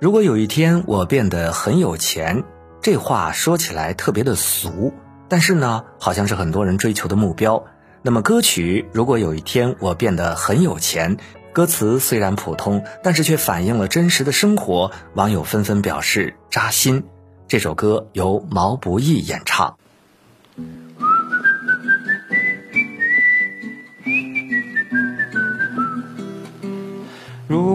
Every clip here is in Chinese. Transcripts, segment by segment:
如果有一天我变得很有钱，这话说起来特别的俗，但是呢，好像是很多人追求的目标。那么歌曲《如果有一天我变得很有钱》，歌词虽然普通，但是却反映了真实的生活，网友纷纷表示扎心。这首歌由毛不易演唱。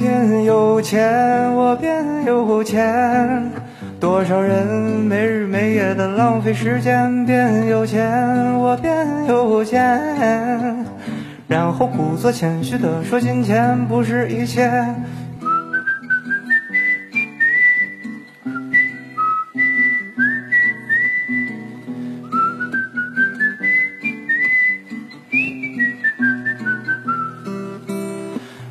变有钱，我变有钱。多少人没日没夜的浪费时间？变有钱，我变有钱。然后故作谦虚的说，金钱不是一切。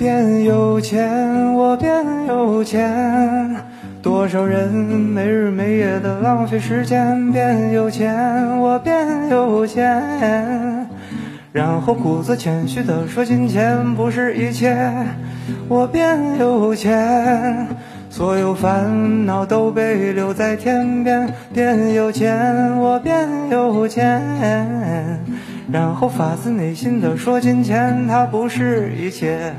变有钱，我变有钱。多少人没日没夜的浪费时间？变有钱，我变有钱。然后故作谦虚的说，金钱不是一切。我变有钱，所有烦恼都被留在天边。变有钱，我变有钱。然后发自内心的说，金钱它不是一切。